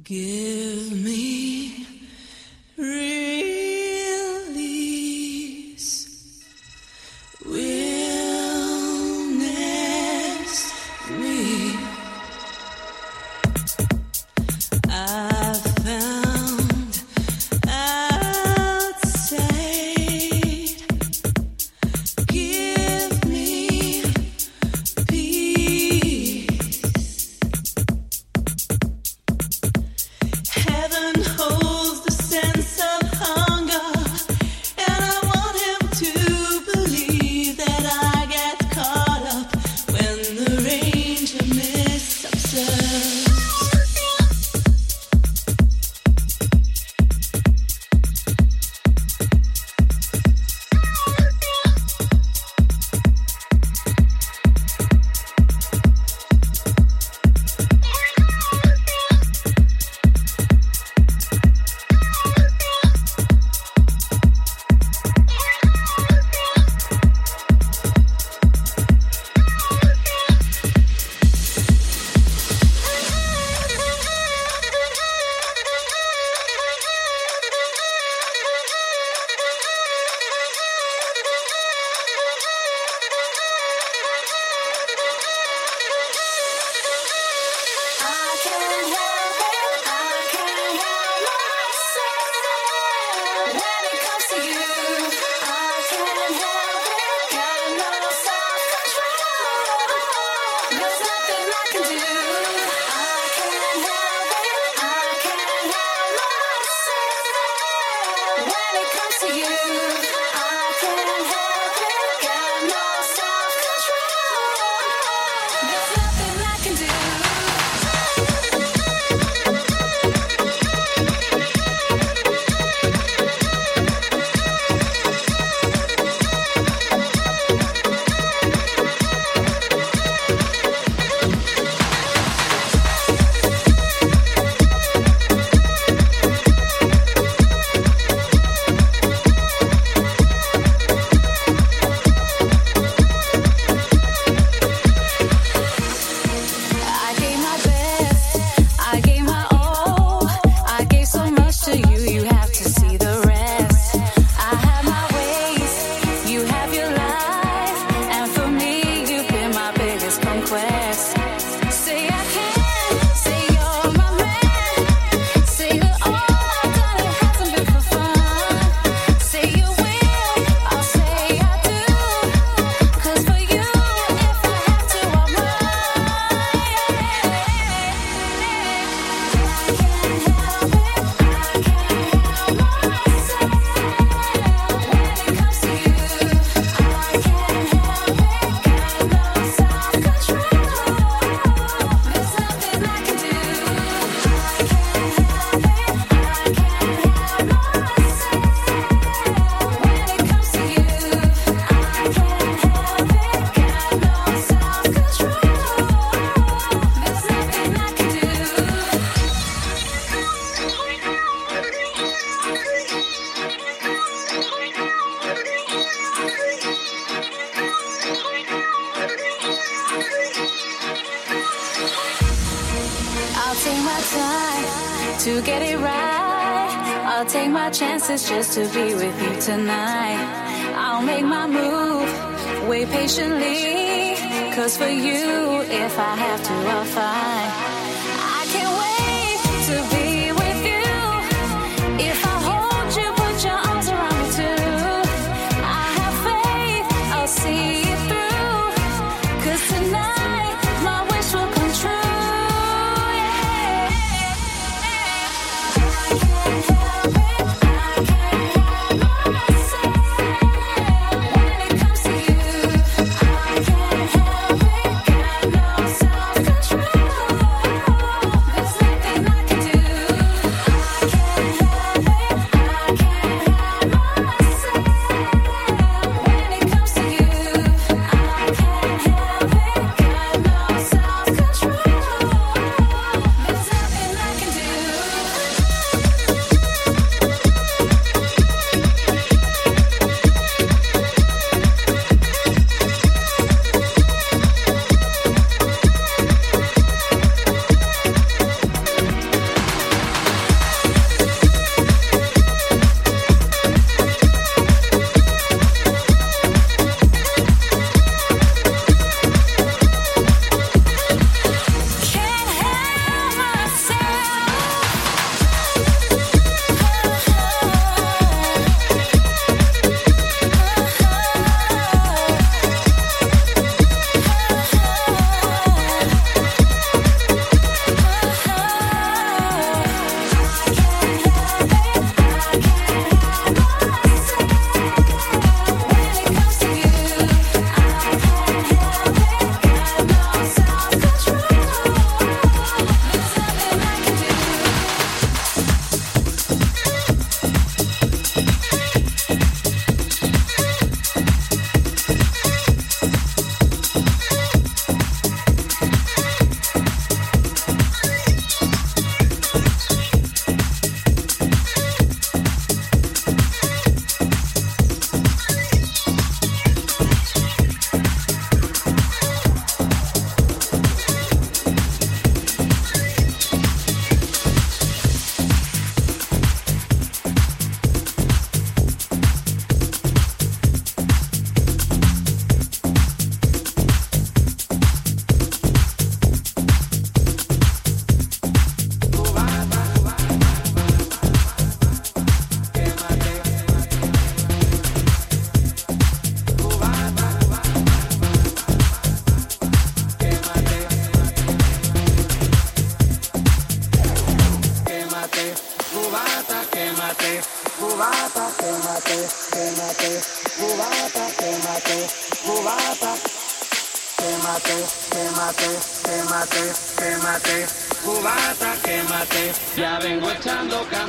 Give me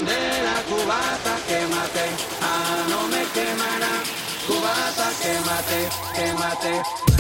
candela, cubata, quémate, ah, no me quemará, cubata, quémate, quémate.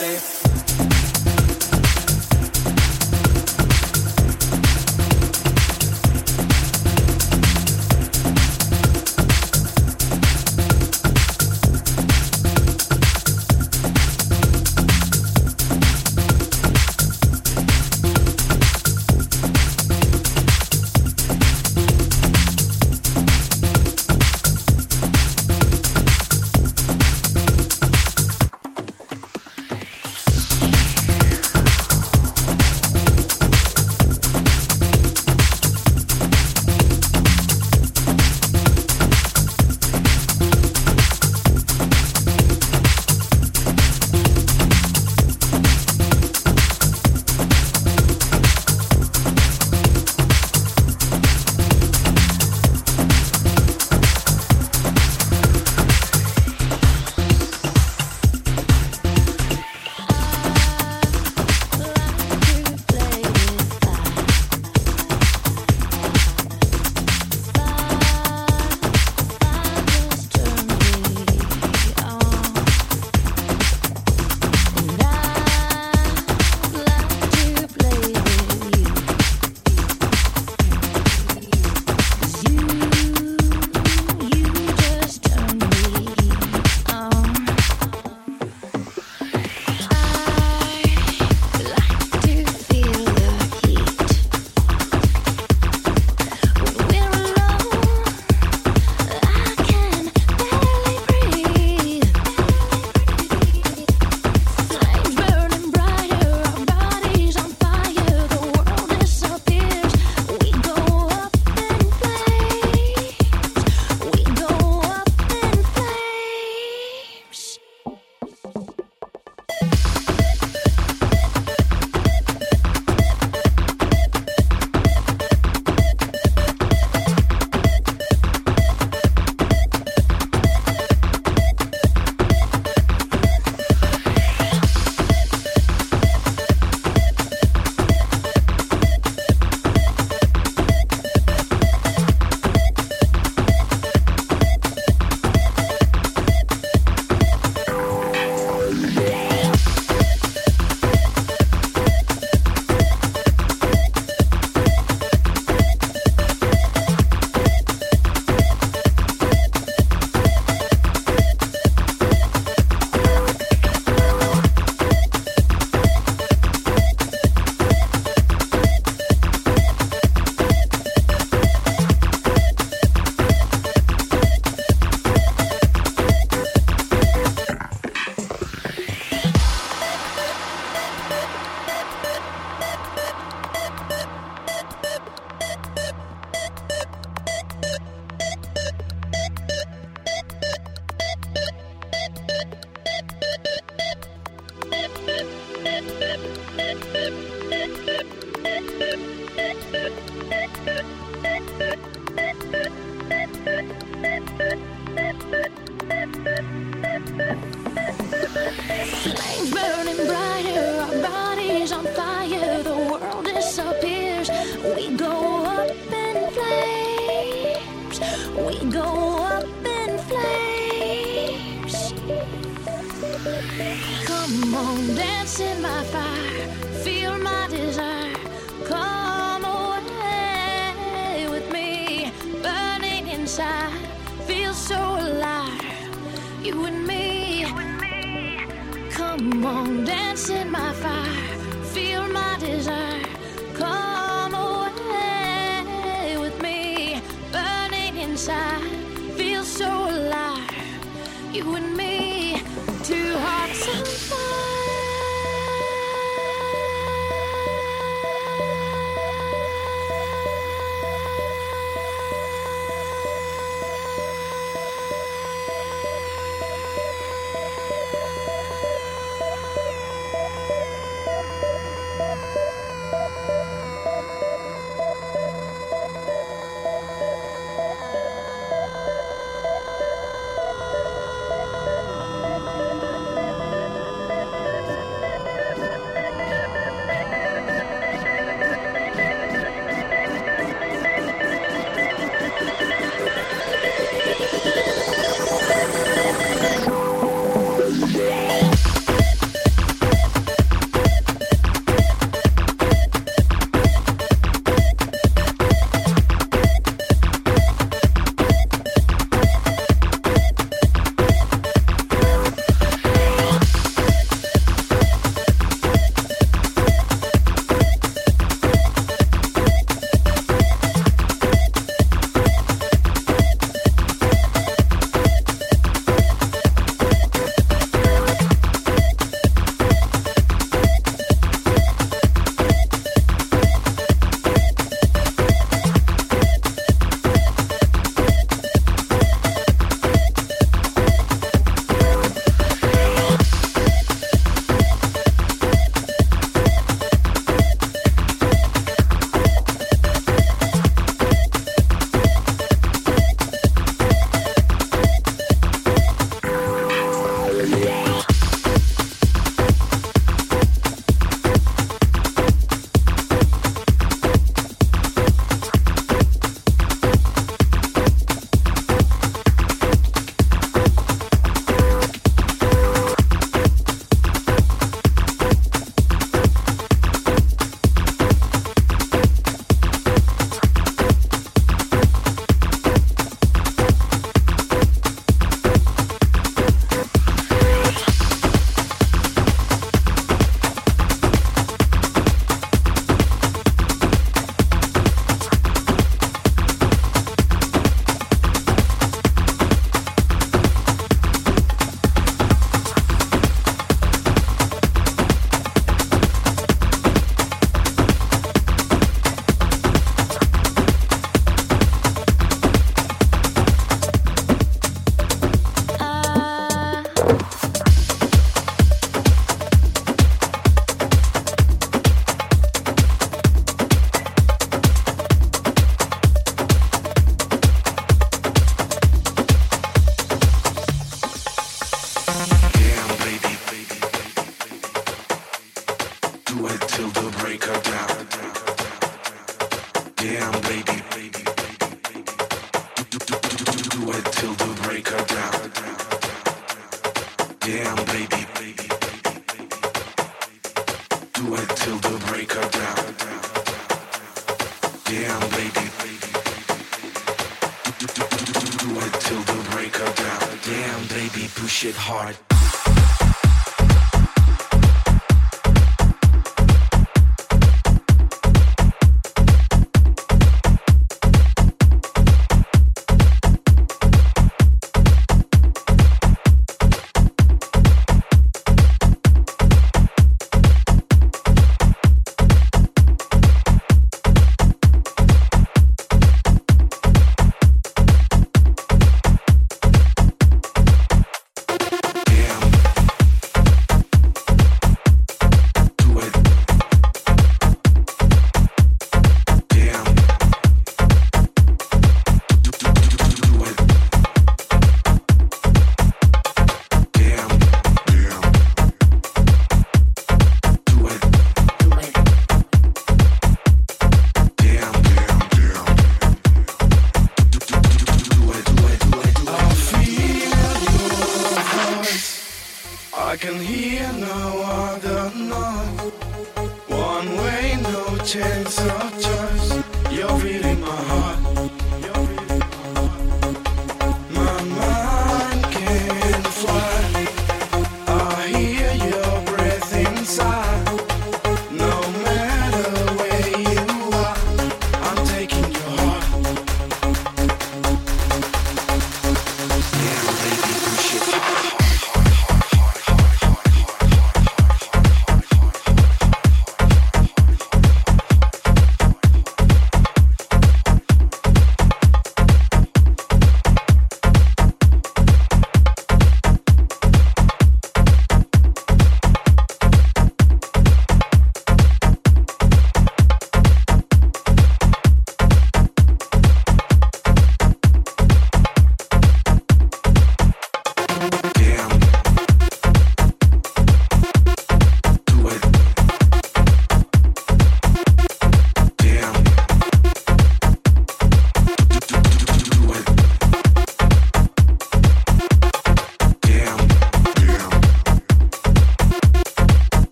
nothing.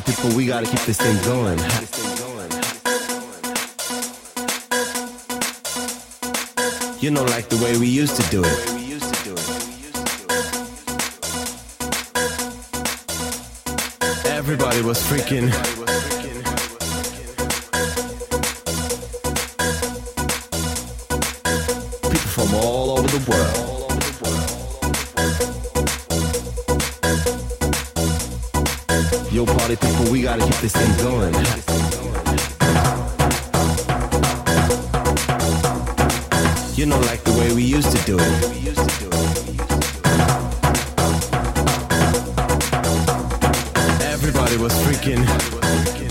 Party people, we gotta keep this thing going. You know, like the way we used to do it. Everybody was freaking. Gotta keep. You know, like the way we used to do it. Everybody was freaking.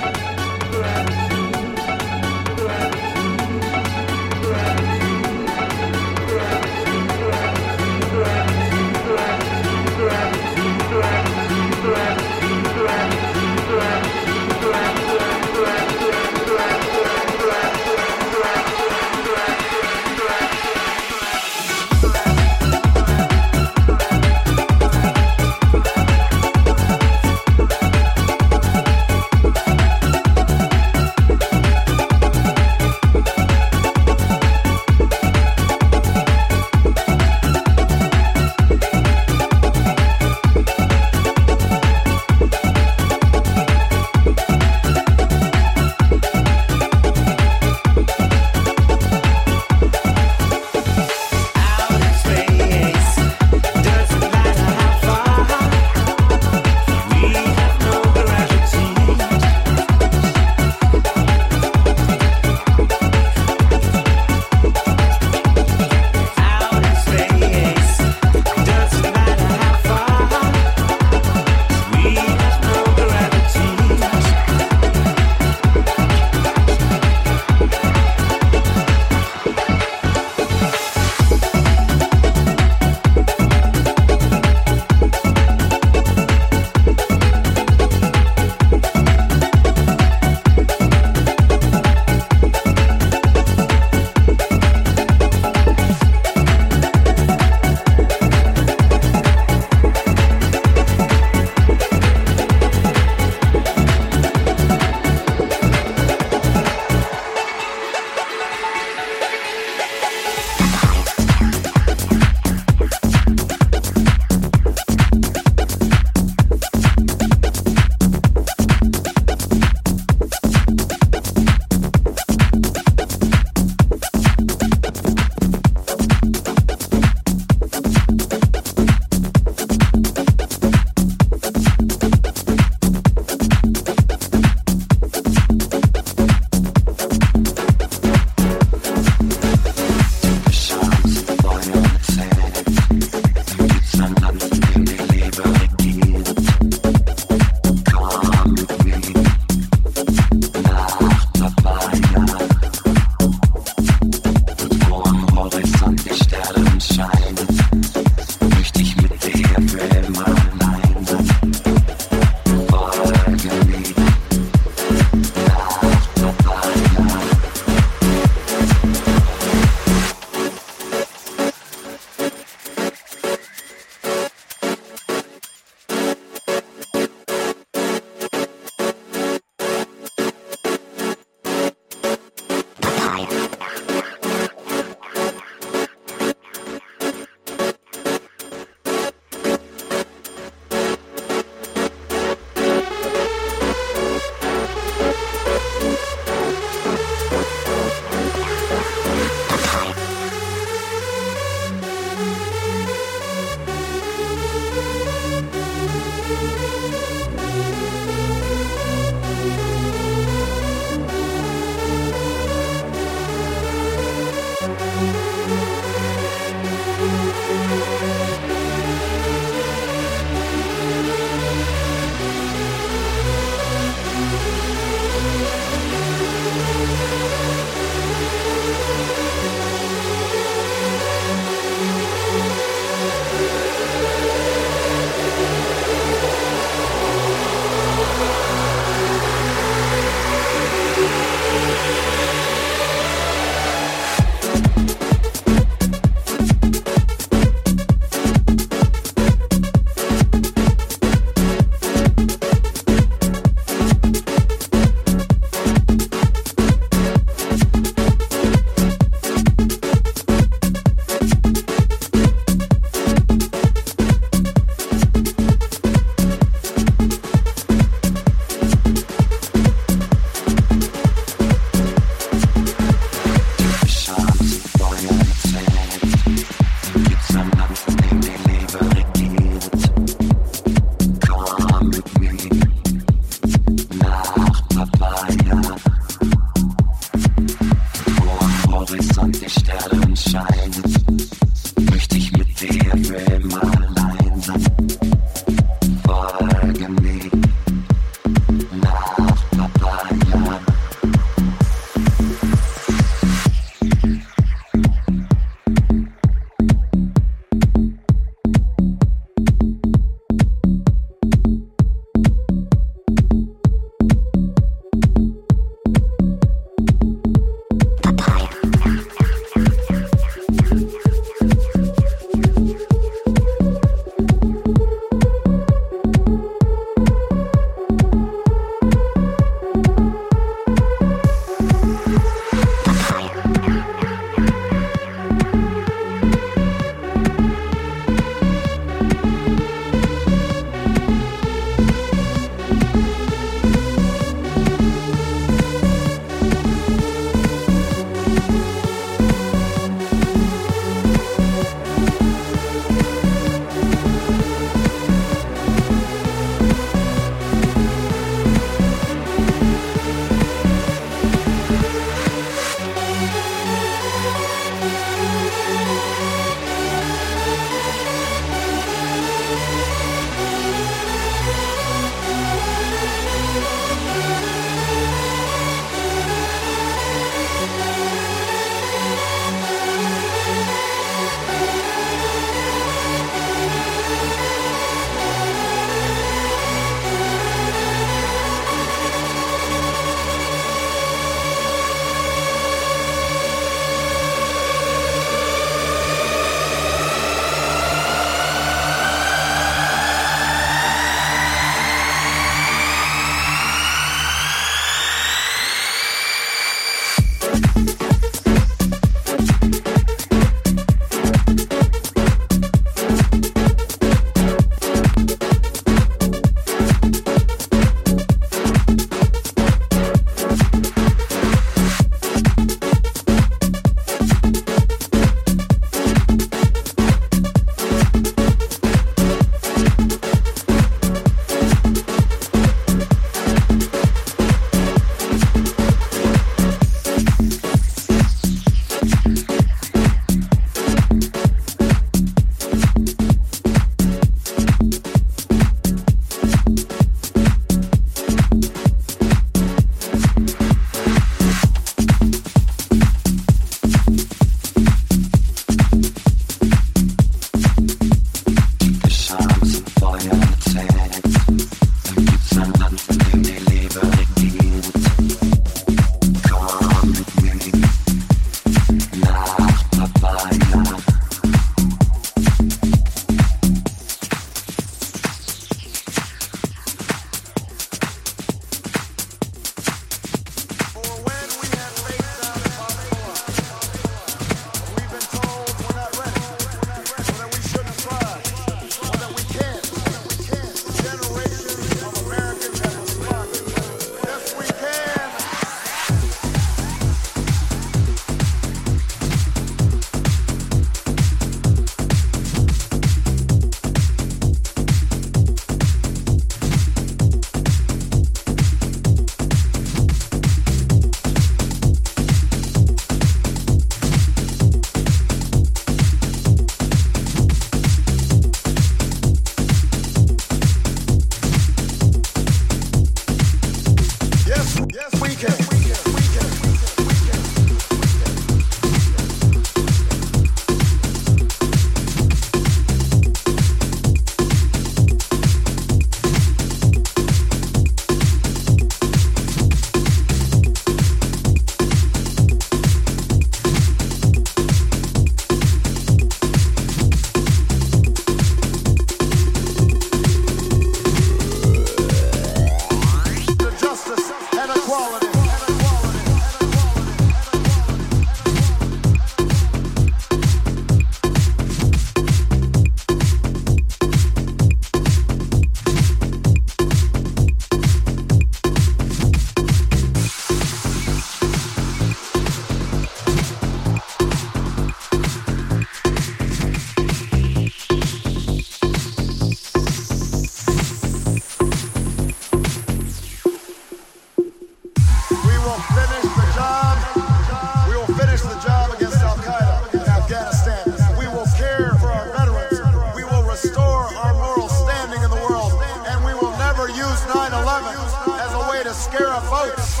mascara votes.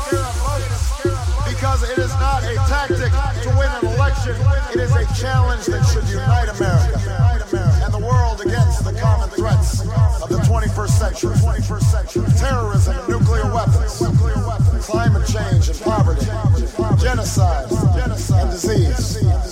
Because it is not a tactic to win an election, it is a challenge that should unite America and the world against the common threats of the 21st century. 21st century. Terrorism, nuclear weapons, climate change and poverty, genocide and disease.